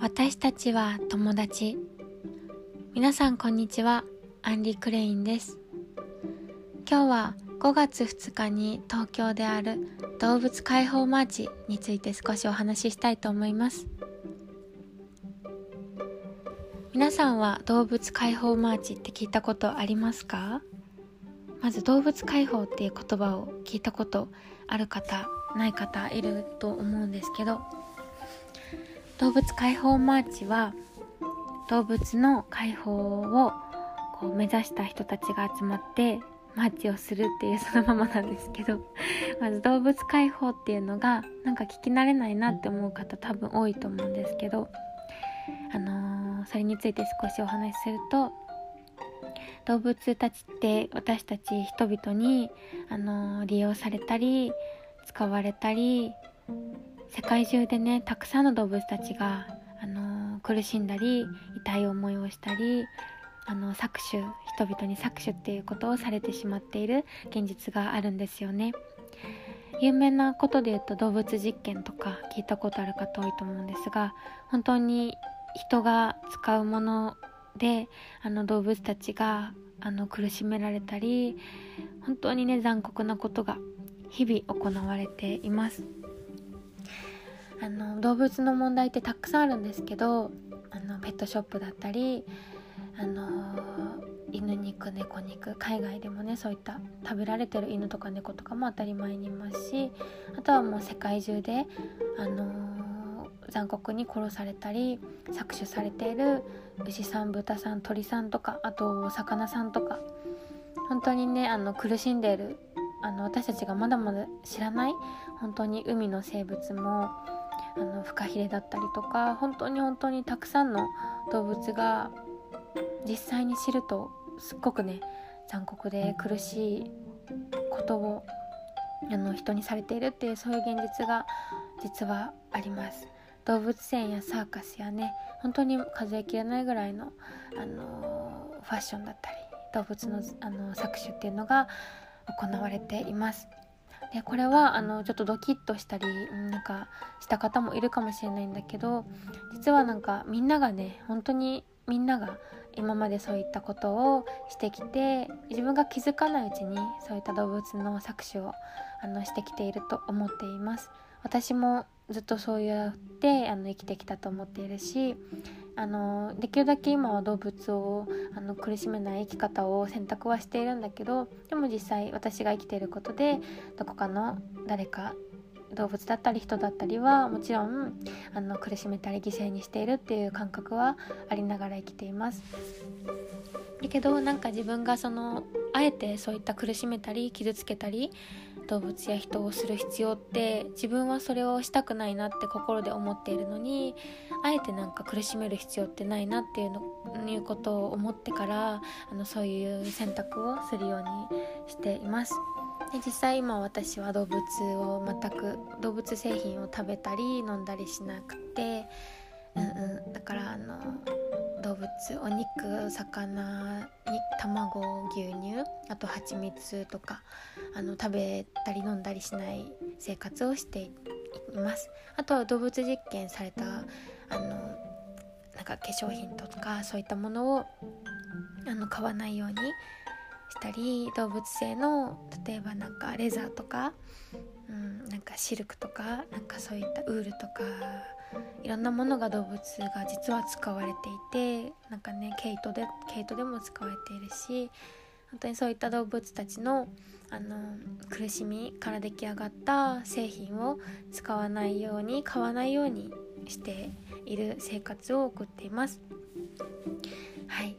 私たちは友達。皆さんこんにちは。アンリ・クレインです。今日は5月2日に東京である動物解放マーチについて少しお話ししたいと思います。皆さんは動物解放マーチって聞いたことありますか？まず動物解放っていう言葉を聞いたことある方ない方いると思うんですけど動物解放マーチは動物の解放をこう目指した人たちが集まってマーチをするっていうそのままなんですけど まず動物解放っていうのがなんか聞き慣れないなって思う方多分多いと思うんですけどあのー、それについて少しお話しすると動物たちって私たち人々に、あのー、利用されたり使われたり世界中でねたくさんの動物たちが、あのー、苦しんだり痛い思いをしたりあの搾取人々に搾取っていうことをされてしまっている現実があるんですよね。有名なことで言うと動物実験とか聞いたことある方多いと思うんですが本当に人が使うものであの動物たちがあの苦しめられたり本当にね残酷なことが日々行われています。あの動物の問題ってたくさんあるんですけどあのペットショップだったりあの犬肉猫肉海外でもねそういった食べられてる犬とか猫とかも当たり前にいますしあとはもう世界中であの残酷に殺されたり搾取されている牛さん豚さん鳥さんとかあとお魚さんとか本当にねあの苦しんでいるあの私たちがまだまだ知らない本当に海の生物もあのフカヒレだったりとか本当に本当にたくさんの動物が実際に知るとすっごくね残酷で苦しいことをあの人にされているっていうそういう現実が実はあります。動物園やサーカスやね本当に数えきれないぐらいの、あのファッションだったり動物のあの搾取っていうのが行われています。でこれはあのちょっとドキッとしたりなんかした方もいるかもしれないんだけど実はなんかみんながね本当にみんなが今までそういったことをしてきて自分が気づかないうちにそういった動物の搾取をあのしてきていると思っています。私もずっとそうやってあの生きてきたと思っているしあのできるだけ今は動物をあの苦しめない生き方を選択はしているんだけどでも実際私が生きていることでどこかの誰か動物だったり人だったりはもちろんあの苦しめたり犠牲にしているっていう感覚はありながら生きています。だけどなんか自分がそのあえてそういった苦しめたり傷つけたり動物や人をする必要って自分はそれをしたくないなって心で思っているのにあえてなんか苦しめる必要ってないなっていうのいうことを思ってからあのそういう選択をするようにしています。で実際今私は動物を全く動物製品を食べたり飲んだりしなくて、うんうん、だからあの動物お肉魚に卵牛乳あと蜂蜜とかあの食べたり飲んだりしない生活をしています。あとは動物実験されたあのなんか化粧品とかそういったものをあの買わないようにしたり動物性の例えばなんかレザーとか、うん、なんかシルクとかなんかそういったウールとかいろんなものが動物が実は使われていてなんかね毛糸で毛糸でも使われているし本当にそういった動物たちのあの苦しみから出来上がった製品を使わないように買わないようにしている生活を送っています。はい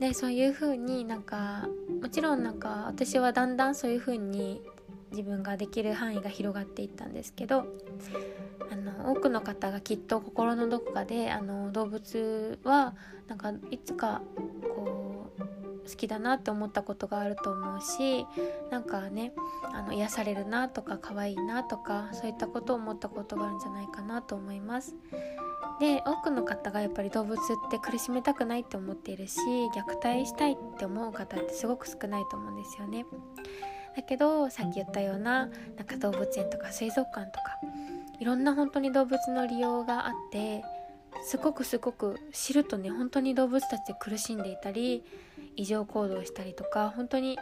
でそういう風になんかもちろんなんか私はだんだんそういう風に自分ができる範囲が広がっていったんですけどあの多くの方がきっと心のどこかであの動物はなんかいつかこう好きだなって思ったことがあると思うしなんかねあの癒されるなとか可愛いなとかそういったことを思ったことがあるんじゃないかなと思います。で多くの方がやっぱり動物って苦しめたくないって思っているし虐待したいって思う方ってすごく少ないと思うんですよね。だけどさっき言ったようななんか動物園とか水族館とかいろんな本当に動物の利用があってすごくすごく知るとね本当に動物たちで苦しんでいたり異常行動したりとか本当に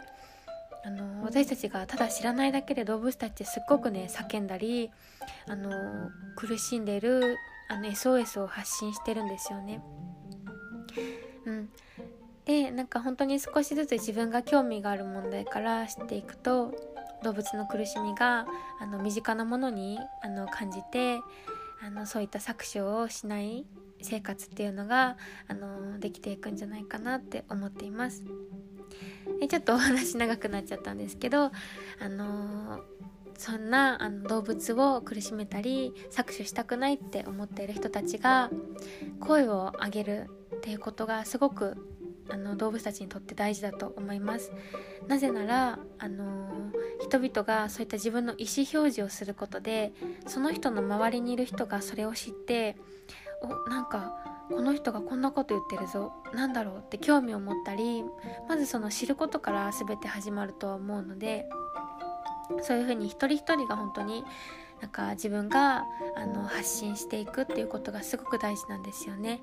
あの私たちがただ知らないだけで動物たちすっごくね叫んだりあの苦しんでいるあの SOS を発信してるんですよね。でなんか本当に少しずつ自分が興味がある問題から知っていくと動物の苦しみがあの身近なものにあの感じてあのそういった搾取をしない生活っていうのがあのできていくんじゃないかなって思っています。でちょっとお話長くなっちゃったんですけど、あの、そんなあの動物を苦しめたり搾取したくないって思っている人たちが声を上げるっていうことがすごくあの動物たちにとって大事だと思いますなぜならあの人々がそういった自分の意思表示をすることでその人の周りにいる人がそれを知っておなんかこの人がこんなこと言ってるぞ何だろうって興味を持ったりまずその知ることから全て始まるとは思うのでそういうふうに一人一人が本当になんか自分があの発信していくっていうことがすごく大事なんですよね。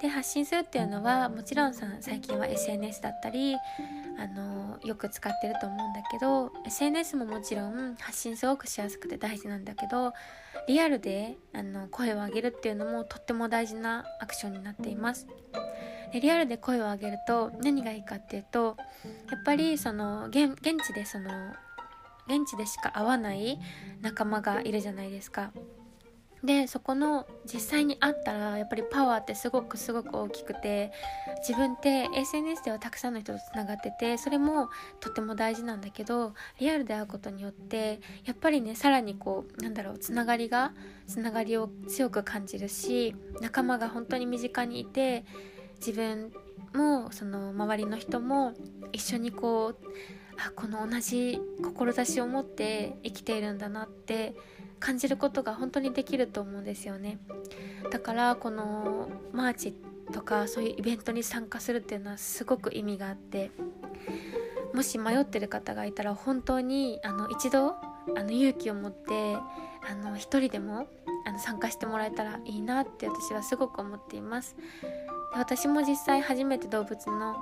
で発信するっていうのはもちろんさ最近は SNS だったりあのよく使ってると思うんだけど SNS ももちろん発信すごくしやすくて大事なんだけどリアルであの声を上げるっていうのもとっても大事なアクションになっています。でリアルで声を上げると何がいいかっていうとやっぱりその現地でその現地でしか会わない仲間がいるじゃないですか。でそこの実際に会ったらやっぱりパワーってすごくすごく大きくて自分って SNS ではたくさんの人とつながっててそれもとても大事なんだけどリアルで会うことによってやっぱりねさらにこうなんだろうつながりがつながりを強く感じるし仲間が本当に身近にいて自分もその周りの人も一緒にこうあこの同じ志を持って生きているんだなって感じることが本当にできると思うんですよね。だからこのマーチとかそういうイベントに参加するっていうのはすごく意味があってもし迷ってる方がいたら本当にあの一度あの勇気を持ってあの一人でもあの参加してもらえたらいいなって私はすごく思っています。私も実際初めて動物の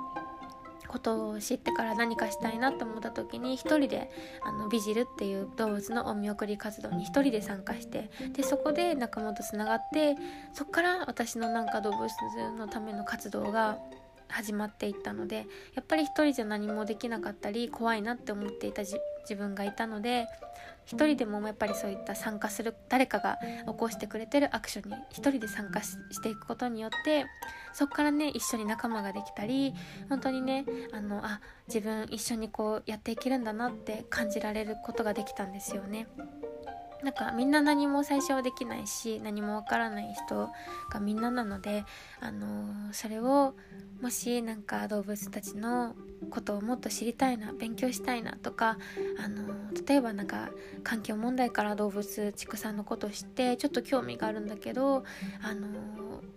ことを知ってから何かしたいなと思った時に一人であのビジルっていう動物のお見送り活動に一人で参加してでそこで仲間とつながってそこから私のなんか動物のための活動が始まっていったのでやっぱり一人じゃ何もできなかったり怖いなって思っていた自分がいたので一人でもやっぱりそういった参加する誰かが起こしてくれてるアクションに一人で参加していくことによってそこからね一緒に仲間ができたり本当にねあのあ自分一緒にこうやっていけるんだなって感じられることができたんですよね。なんかみんな何も最初はできないし何もわからない人がみんななので、あのー、それをもしなんか動物たちのことをもっと知りたいな勉強したいなとか、あのー、例えばなんか環境問題から動物畜産のことを知ってちょっと興味があるんだけど、あの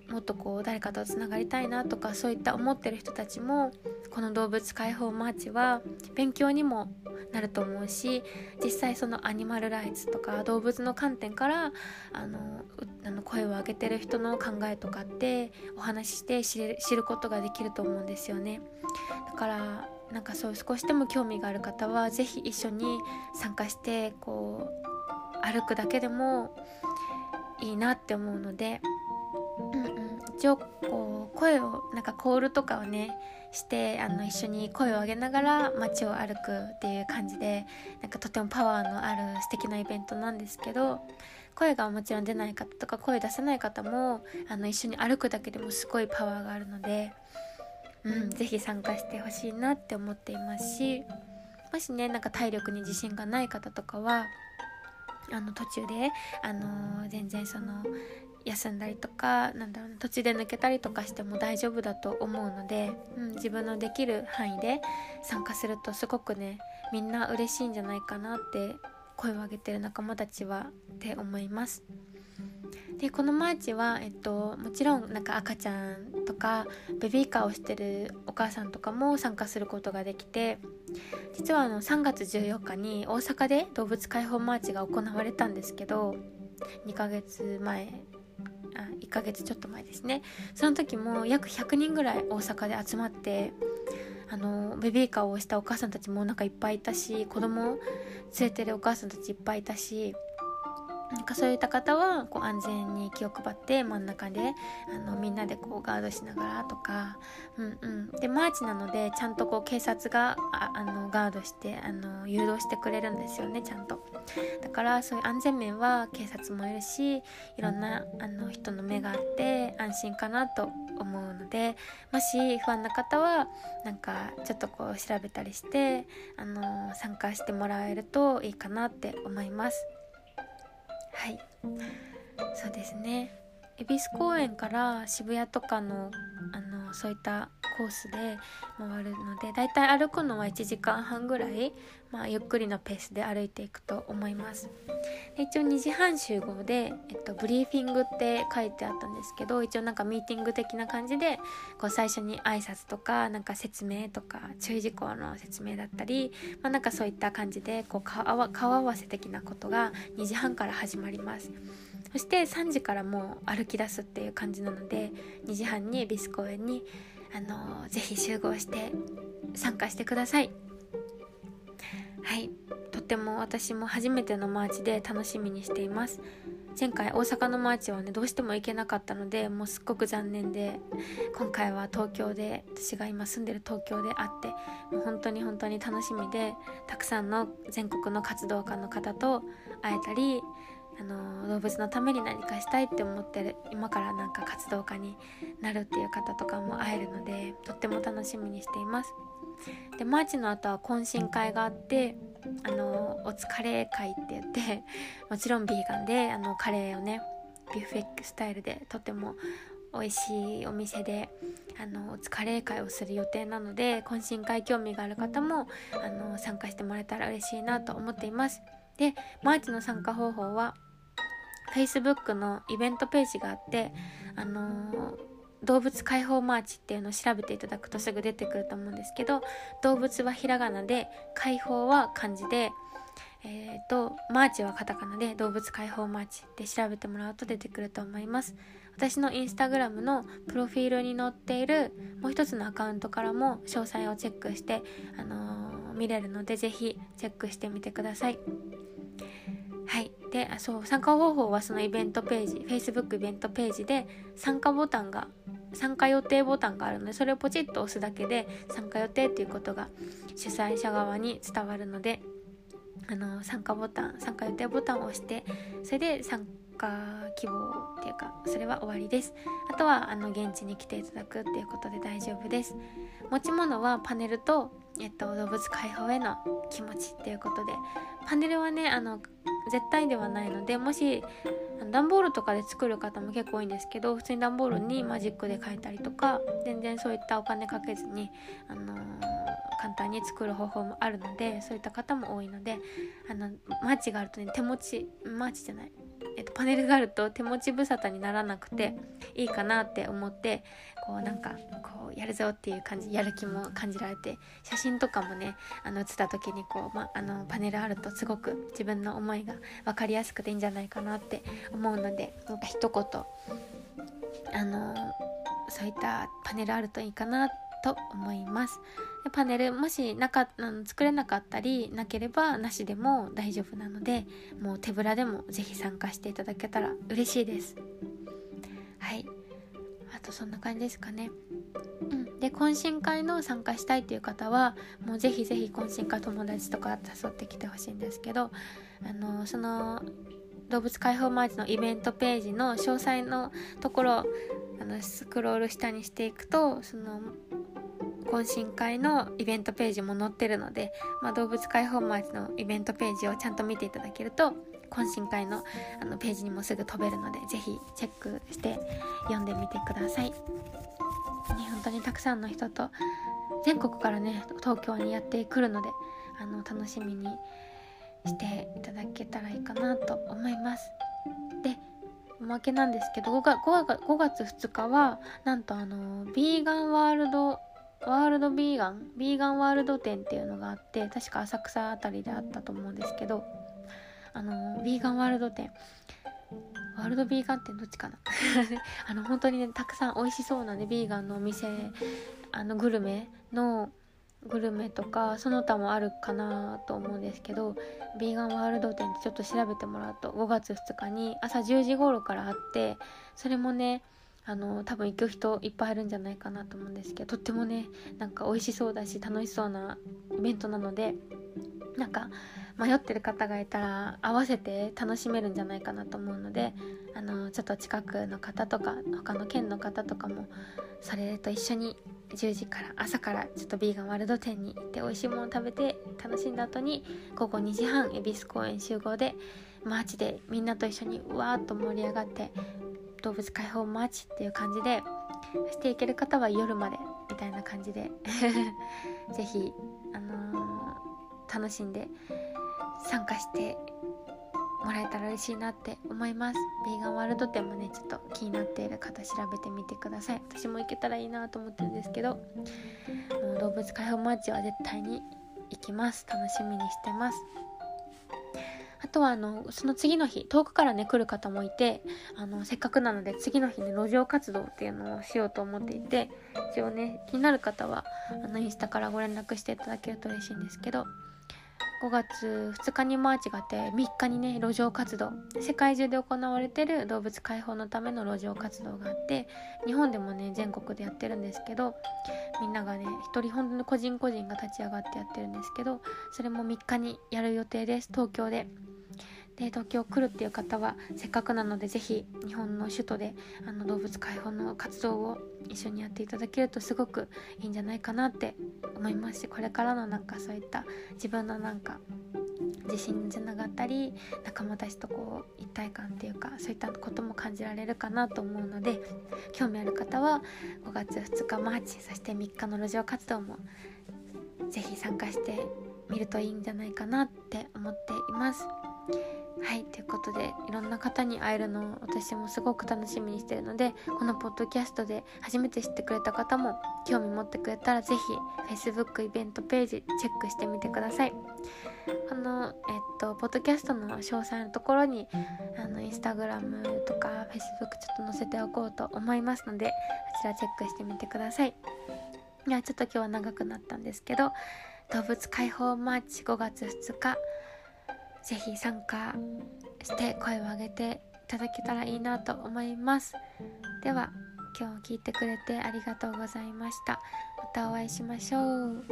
ー、もっとこう誰かとつながりたいなとかそういった思ってる人たちもこの動物解放マーチは勉強にもなると思うし実際そのアニマルライツとか動物の観点からあのあの声を上げてる人の考えとかってお話しして知る知ることができると思うんですよね。だからなんかそう少しでも興味がある方は是非一緒に参加してこう歩くだけでもいいなって思うので、うんうん、一応こう声をなんかコールとかをねしてあの一緒に声を上げながら街を歩くっていう感じでなんかとてもパワーのある素敵なイベントなんですけど声がもちろん出ない方とか声出せない方もあの一緒に歩くだけでもすごいパワーがあるので、うん、是非参加してほしいなって思っていますしもしねなんか体力に自信がない方とかはあの途中で、あのー、全然その休んだりとかなんだろうな途中で抜けたりとかしても大丈夫だと思うので、うん、自分のできる範囲で参加するとすごくねみんな嬉しいんじゃないかなって声を上げてる仲間たちはって思います。でこのマーチは、えっと、もちろんなんか赤ちゃんとかベビーカーをしてるお母さんとかも参加することができて実はあの3月14日に大阪で動物解放マーチが行われたんですけど2ヶ月前あ1ヶ月ちょっと前ですね。その時も約100人ぐらい大阪で集まってあのベビーカーを押したお母さんたちもお腹いっぱいいたし子供連れてるお母さんたちいっぱいいたしなんかそういった方はこう安全に気を配って真ん中であのみんなでこうガードしながらとか、うんうん、でマーチなのでちゃんとこう警察がああのガードしてあの誘導してくれるんですよねちゃんとだからそういう安全面は警察もいるしいろんなあの人の目があって安心かなと思うのでもし不安な方はなんかちょっとこう調べたりしてあの参加してもらえるといいかなって思います。はい。そうですね。恵比寿公園から渋谷とかのあのそういったコースで回るのでだいたい歩くのは1時間半ぐらい、まあ、ゆっくりのペースで歩いていくと思います。一応2時半集合で、えっと、ブリーフィングって書いてあったんですけど一応なんかミーティング的な感じでこう最初に挨拶とかなんか説明とか注意事項の説明だったり、まあ、なんかそういった感じでこう顔合わせ的なことが2時半から始まります。そして3時からもう歩き出すっていう感じなので2時半に恵比寿公園にあのぜひ集合して参加してください。はい。とっても私も初めてのマーチで楽しみにしています。前回大阪のマーチはねどうしても行けなかったのでもうすっごく残念で今回は東京で私が今住んでる東京で会ってもう本当に本当に楽しみでたくさんの全国の活動家の方と会えたりあの動物のために何かしたいって思ってる今からなんか活動家になるっていう方とかも会えるのでとっても楽しみにしています。でマーチの後は懇親会があってあのお疲れ会って言って もちろんビーガンであのカレーをねビュッフェスタイルでとても美味しいお店であのお疲れ会をする予定なので懇親会興味がある方もあの参加してもらえたら嬉しいなと思っています。でマーチの参加方法は Facebook のイベントページがあってあのー、動物解放マーチっていうのを調べていただくとすぐ出てくると思うんですけど動物はひらがなで解放は漢字でえーと、マーチはカタカナで動物解放マーチで調べてもらうと出てくると思います。私のインスタグラムのプロフィールに載っているもう一つのアカウントからも詳細をチェックして、あのー、見れるのでぜひチェックしてみてください。であそう参加方法はそのイベントページ Facebook イベントページで参加ボタンが参加予定ボタンがあるのでそれをポチッと押すだけで参加予定っていうことが主催者側に伝わるのであの参加ボタン参加予定ボタンを押してそれで参加希望っていうかそれは終わりです。あとはあの現地に来ていただくっていうことで大丈夫です。持ち物はパネルと、えっと、動物解放への気持ちっていうことでパネルはねあの絶対ではないのでもし段ボールとかで作る方も結構多いんですけど普通に段ボールにマジックで書いたりとか全然そういったお金かけずに、あのー、簡単に作る方法もあるのでそういった方も多いのであのマーチがあるとね手持ちマーチじゃないえっと、パネルがあると手持ち無沙汰にならなくていいかなって思ってこうなんかこうやるぞっていう感じやる気も感じられて写真とかもねあの写った時にこう、ま、あのパネルあるとすごく自分の思いが分かりやすくていいんじゃないかなって思うのでなんか一言あのそういったパネルあるといいかなと思います。パネルもしなかあの作れなかったりなければなしでも大丈夫なのでもう手ぶらでも是非参加していただけたら嬉しいですとそんな感じですかね。うん。で懇親会の参加したいっていう方はもうぜひぜひ懇親会友達とか誘ってきてほしいんですけどあのその動物解放マーチのイベントページの詳細のところあのスクロール下にしていくとその懇親会のイベントページも載ってるので、まあ、動物解放マーチのイベントページをちゃんと見ていただけると懇親会のあのページにもすぐ飛べるのでぜひチェックして読んでみてください。ね、本当にたくさんの人と全国からね東京にやってくるのであの楽しみにしていただけたらいいかなと思います。でおまけなんですけど 5, 月 5, 月2日はなんとあのビーガンワールドワールドビーガンビーガンワールド展っていうのがあって確か浅草あたりであったと思うんですけどあのビーガンワールド展ワールドビーガンってどっちかな？あの本当にねたくさん美味しそうなねビーガンのお店あのグルメのグルメとかその他もあるかなと思うんですけどビーガンワールド店ってちょっと調べてもらうと5月2日に朝10時頃からあってそれもねあの多分行く人いっぱいいるんじゃないかなと思うんですけどとってもねなんか美味しそうだし楽しそうなイベントなのでなんか迷ってる方がいたら合わせて楽しめるんじゃないかなと思うのであのちょっと近くの方とか他の県の方とかもそれと一緒に10時から朝からちょっとビーガンワールド店に行って美味しいもの食べて楽しんだ後に午後2時半恵比寿公園集合でマーチでみんなと一緒にうわーっと盛り上がって動物解放マーチっていう感じでしていける方は夜までみたいな感じで 是非あのー、楽しんで参加してもらえたら嬉しいなって思います。ビーガンワールド展もねちょっと気になっている方調べてみてください。私も行けたらいいなと思ってるんですけどもう動物解放マーチは絶対に行きます。楽しみにしてます。あとはあのその次の日遠くからね来る方もいてあのせっかくなので次の日ね路上活動っていうのをしようと思っていて一応ね気になる方はあのインスタからご連絡していただけると嬉しいんですけど5月2日にマーチがあって3日にね路上活動世界中で行われてる動物解放のための路上活動があって日本でもね全国でやってるんですけどみんながね一人本当に個人個人が立ち上がってやってるんですけどそれも3日にやる予定です東京で。で東京来るっていう方はせっかくなので是非日本の首都であの動物解放の活動を一緒にやっていただけるとすごくいいんじゃないかなって思いますしこれからのなんかそういった自分のなんか自信につながったり仲間たちとこう一体感っていうかそういったことも感じられるかなと思うので興味ある方は5月2日マーチそして3日の路上活動も是非参加してみるといいんじゃないかなって思っています。はいということでいろんな方に会えるのを私もすごく楽しみにしてるのでこのポッドキャストで初めて知ってくれた方も興味持ってくれたら是非 Facebook イベントページチェックしてみてください。このえっとポッドキャストの詳細のところにあのインスタグラムとか Facebook ちょっと載せておこうと思いますのでこちらチェックしてみてください。いやちょっと今日は長くなったんですけど動物解放マーチ5月2日ぜひ参加して声を上げていただけたらいいなと思います。では今日聞いてくれてありがとうございました。またお会いしましょう。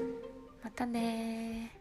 またね